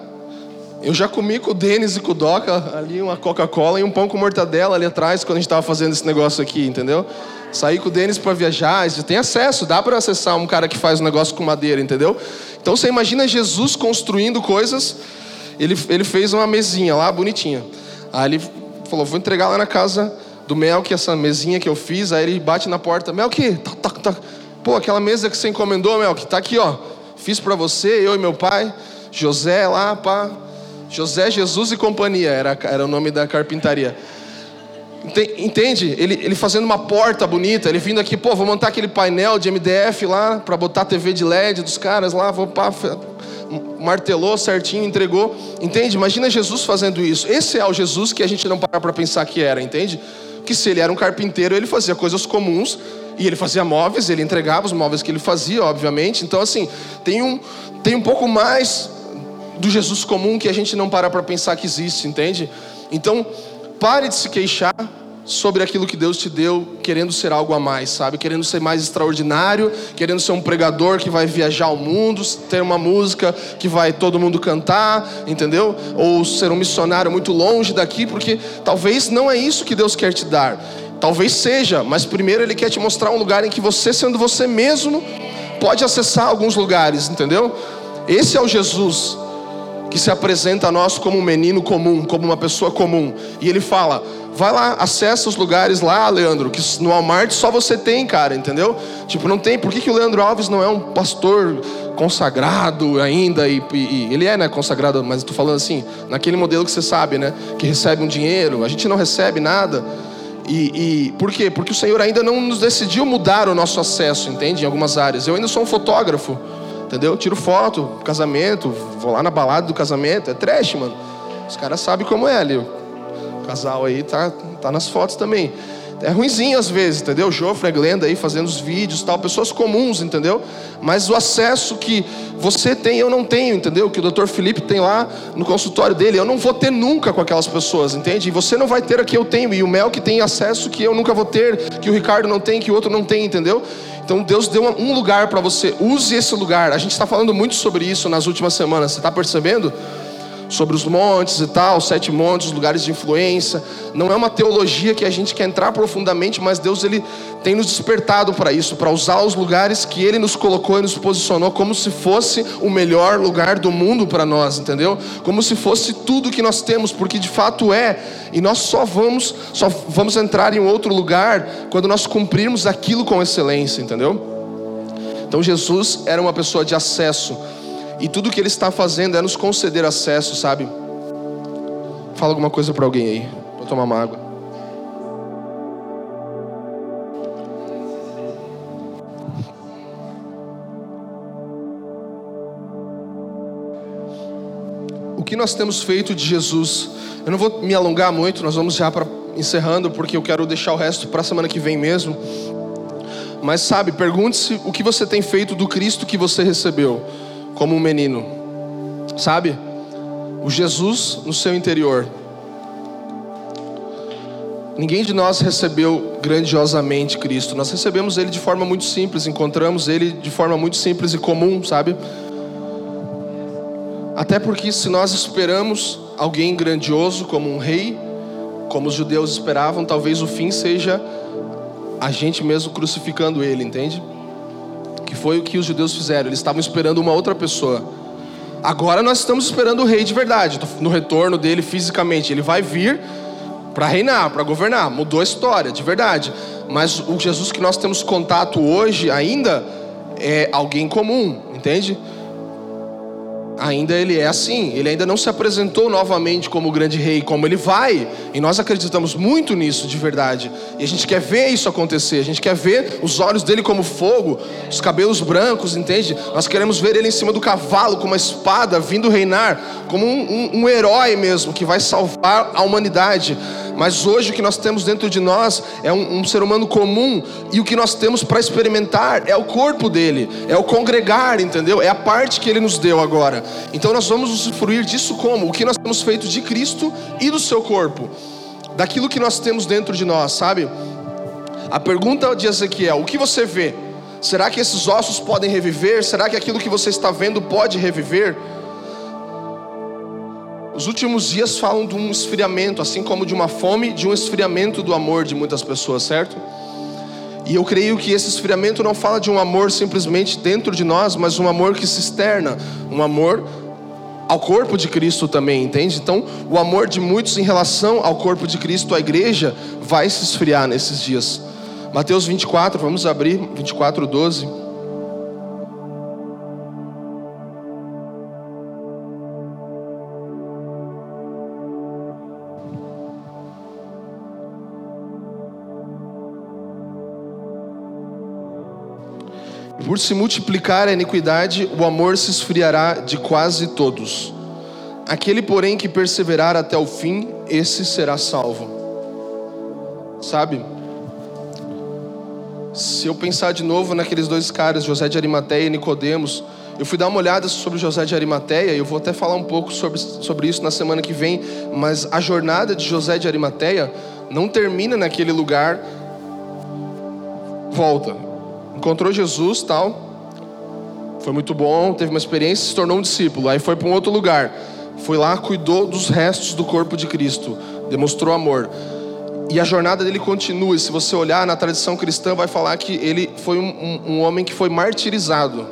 eu já comi com o Denis e com o Doca ali uma Coca-Cola e um pão com mortadela ali atrás quando a gente estava fazendo esse negócio aqui, entendeu? Sair com o Denis para viajar, você tem acesso, dá para acessar um cara que faz um negócio com madeira, entendeu? Então você imagina Jesus construindo coisas, ele, ele fez uma mesinha lá, bonitinha. Aí ele falou, vou entregar lá na casa do Mel, que essa mesinha que eu fiz, aí ele bate na porta, Mel, que? Tá, tá, tá. Pô, aquela mesa que você encomendou, Mel, que tá aqui, ó. Fiz para você, eu e meu pai, José lá, pá. José Jesus e Companhia era, era o nome da carpintaria. Entende? Ele, ele fazendo uma porta bonita, ele vindo aqui, pô, vou montar aquele painel de MDF lá para botar a TV de LED dos caras lá, vou pá, martelou certinho, entregou. Entende? Imagina Jesus fazendo isso. Esse é o Jesus que a gente não para para pensar que era, entende? Que se ele era um carpinteiro, ele fazia coisas comuns e ele fazia móveis, ele entregava os móveis que ele fazia, obviamente. Então assim, tem um tem um pouco mais do Jesus comum que a gente não para para pensar que existe, entende? Então, pare de se queixar sobre aquilo que Deus te deu, querendo ser algo a mais, sabe? Querendo ser mais extraordinário, querendo ser um pregador que vai viajar ao mundo, ter uma música que vai todo mundo cantar, entendeu? Ou ser um missionário muito longe daqui, porque talvez não é isso que Deus quer te dar. Talvez seja, mas primeiro Ele quer te mostrar um lugar em que você, sendo você mesmo, pode acessar alguns lugares, entendeu? Esse é o Jesus que se apresenta a nós como um menino comum, como uma pessoa comum. E ele fala: vai lá, acessa os lugares lá, Leandro, que no Walmart só você tem, cara, entendeu? Tipo, não tem. Por que, que o Leandro Alves não é um pastor consagrado ainda? E, e ele é, né, consagrado, mas estou falando assim, naquele modelo que você sabe, né? Que recebe um dinheiro, a gente não recebe nada. E, e por quê? Porque o Senhor ainda não nos decidiu mudar o nosso acesso, entende? Em algumas áreas. Eu ainda sou um fotógrafo, entendeu? Tiro foto, casamento, vou lá na balada do casamento, é trash, mano. Os caras sabem como é ali. O casal aí tá, tá nas fotos também. É ruimzinho às vezes, entendeu? Jofre, Glenda aí fazendo os vídeos tal, pessoas comuns, entendeu? Mas o acesso que você tem, eu não tenho, entendeu? Que o Dr. Felipe tem lá no consultório dele, eu não vou ter nunca com aquelas pessoas, entende? E você não vai ter aqui, eu tenho. E o Mel que tem acesso que eu nunca vou ter, que o Ricardo não tem, que o outro não tem, entendeu? Então Deus deu um lugar para você, use esse lugar. A gente está falando muito sobre isso nas últimas semanas, você está percebendo? Sobre os montes e tal, sete montes, lugares de influência. Não é uma teologia que a gente quer entrar profundamente, mas Deus ele tem nos despertado para isso, para usar os lugares que ele nos colocou e nos posicionou como se fosse o melhor lugar do mundo para nós, entendeu? Como se fosse tudo que nós temos, porque de fato é. E nós só vamos, só vamos entrar em outro lugar quando nós cumprirmos aquilo com excelência, entendeu? Então Jesus era uma pessoa de acesso e tudo que Ele está fazendo é nos conceder acesso, sabe? Fala alguma coisa para alguém aí, para tomar uma água. O que nós temos feito de Jesus? Eu não vou me alongar muito, nós vamos já para encerrando, porque eu quero deixar o resto para a semana que vem mesmo. Mas sabe, pergunte-se o que você tem feito do Cristo que você recebeu como um menino, sabe? O Jesus no seu interior. Ninguém de nós recebeu grandiosamente Cristo, nós recebemos Ele de forma muito simples, encontramos Ele de forma muito simples e comum, sabe? Até porque se nós esperamos alguém grandioso como um rei, como os judeus esperavam, talvez o fim seja a gente mesmo crucificando Ele, entende? Que foi o que os judeus fizeram. Eles estavam esperando uma outra pessoa. Agora nós estamos esperando o rei de verdade, no retorno dele fisicamente. Ele vai vir para reinar, para governar. Mudou a história, de verdade. Mas o Jesus que nós temos contato hoje ainda é alguém comum, entende? Ainda ele é assim, ele ainda não se apresentou novamente como o grande rei, como ele vai, e nós acreditamos muito nisso de verdade, e a gente quer ver isso acontecer, a gente quer ver os olhos dele como fogo, os cabelos brancos, entende? Nós queremos ver ele em cima do cavalo com uma espada vindo reinar, como um, um, um herói mesmo, que vai salvar a humanidade. Mas hoje o que nós temos dentro de nós é um, um ser humano comum, e o que nós temos para experimentar é o corpo dele, é o congregar, entendeu? É a parte que ele nos deu agora. Então nós vamos usufruir disso como? O que nós temos feito de Cristo e do seu corpo, daquilo que nós temos dentro de nós, sabe? A pergunta de Ezequiel: o que você vê? Será que esses ossos podem reviver? Será que aquilo que você está vendo pode reviver? Os últimos dias falam de um esfriamento, assim como de uma fome, de um esfriamento do amor de muitas pessoas, certo? E eu creio que esse esfriamento não fala de um amor simplesmente dentro de nós, mas um amor que se externa, um amor ao corpo de Cristo também, entende? Então, o amor de muitos em relação ao corpo de Cristo, à igreja, vai se esfriar nesses dias. Mateus 24, vamos abrir, 24, 12. Por se multiplicar a iniquidade, o amor se esfriará de quase todos. Aquele, porém, que perseverar até o fim, esse será salvo. Sabe? Se eu pensar de novo naqueles dois caras, José de Arimateia e Nicodemos, eu fui dar uma olhada sobre José de Arimateia, eu vou até falar um pouco sobre, sobre isso na semana que vem, mas a jornada de José de Arimateia não termina naquele lugar, volta encontrou Jesus, tal. Foi muito bom, teve uma experiência, se tornou um discípulo. Aí foi para um outro lugar. Foi lá, cuidou dos restos do corpo de Cristo, demonstrou amor. E a jornada dele continua. E se você olhar na tradição cristã, vai falar que ele foi um, um, um homem que foi martirizado.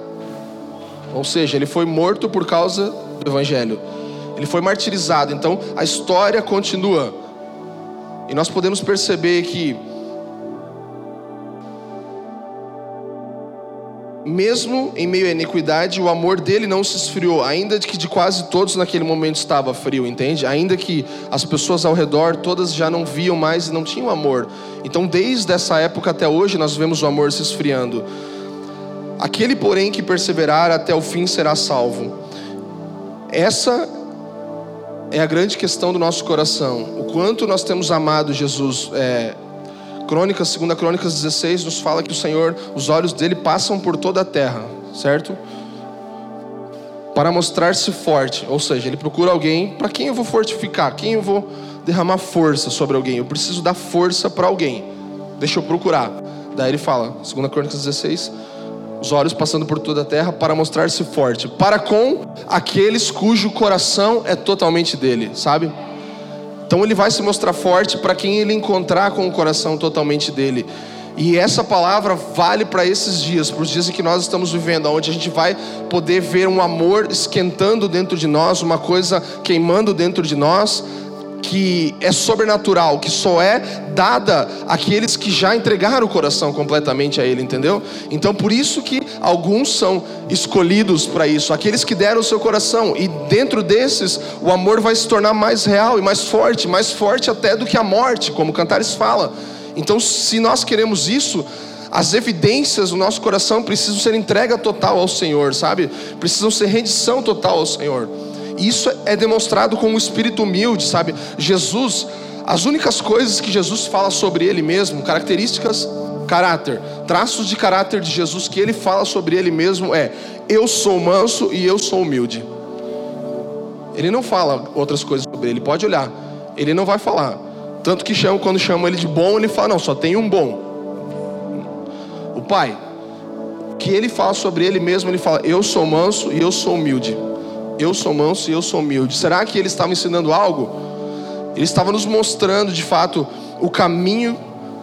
Ou seja, ele foi morto por causa do evangelho. Ele foi martirizado. Então a história continua. E nós podemos perceber que mesmo em meio à iniquidade, o amor dele não se esfriou, ainda que de quase todos naquele momento estava frio, entende? Ainda que as pessoas ao redor todas já não viam mais e não tinham amor. Então, desde essa época até hoje, nós vemos o amor se esfriando. Aquele, porém, que perseverar até o fim será salvo. Essa é a grande questão do nosso coração. O quanto nós temos amado Jesus. É, Crônicas, segunda Crônicas 16, nos fala que o Senhor, os olhos dele passam por toda a terra, certo? Para mostrar-se forte, ou seja, ele procura alguém para quem eu vou fortificar, quem eu vou derramar força sobre alguém. Eu preciso dar força para alguém. Deixa eu procurar. Daí ele fala, segunda Crônicas 16, os olhos passando por toda a terra para mostrar-se forte, para com aqueles cujo coração é totalmente dele, sabe? Então ele vai se mostrar forte para quem ele encontrar com o coração totalmente dele. E essa palavra vale para esses dias, para os dias em que nós estamos vivendo, onde a gente vai poder ver um amor esquentando dentro de nós, uma coisa queimando dentro de nós, que é sobrenatural, que só é dada àqueles que já entregaram o coração completamente a Ele, entendeu? Então por isso que alguns são escolhidos para isso, aqueles que deram o seu coração, e dentro desses o amor vai se tornar mais real e mais forte, mais forte até do que a morte, como Cantares fala. Então, se nós queremos isso, as evidências do nosso coração precisam ser entrega total ao Senhor, sabe? Precisam ser rendição total ao Senhor. Isso é demonstrado com um espírito humilde, sabe? Jesus, as únicas coisas que Jesus fala sobre ele mesmo, características, caráter, traços de caráter de Jesus que ele fala sobre ele mesmo é: eu sou manso e eu sou humilde. Ele não fala outras coisas sobre ele, pode olhar. Ele não vai falar. Tanto que chama, quando chamam ele de bom, ele fala: não, só tem um bom. O Pai, que ele fala sobre ele mesmo, ele fala: eu sou manso e eu sou humilde eu sou manso e eu sou humilde. Será que ele estava ensinando algo? Ele estava nos mostrando de fato o caminho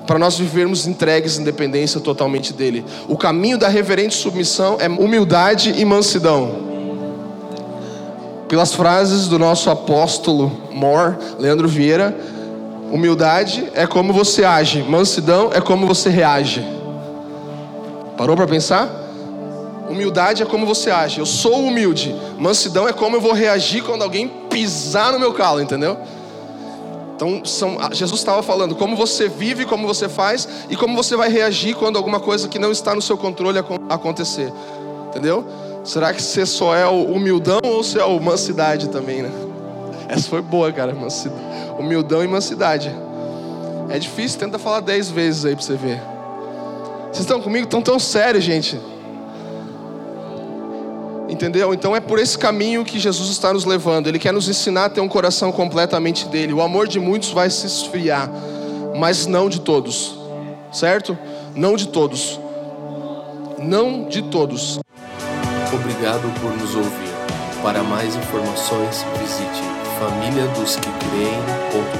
para nós vivermos entregues em dependência totalmente dele. O caminho da reverente submissão é humildade e mansidão. Pelas frases do nosso apóstolo Mor, Leandro Vieira, humildade é como você age, mansidão é como você reage. Parou para pensar? Humildade é como você age. Eu sou humilde. Mansidão é como eu vou reagir quando alguém pisar no meu calo, entendeu? Então, são, Jesus estava falando como você vive, como você faz e como você vai reagir quando alguma coisa que não está no seu controle acontecer. Entendeu? Será que você só é o humildão ou você é o mansidade também, né? Essa foi boa, cara. Humildão e mansidade. É difícil, tenta falar dez vezes aí para você ver. Vocês estão comigo? Estão tão sério, gente. Entendeu? Então é por esse caminho que Jesus está nos levando. Ele quer nos ensinar a ter um coração completamente dele. O amor de muitos vai se esfriar, mas não de todos. Certo? Não de todos. Não de todos. Obrigado por nos ouvir. Para mais informações, visite famíliadosquecreem.com.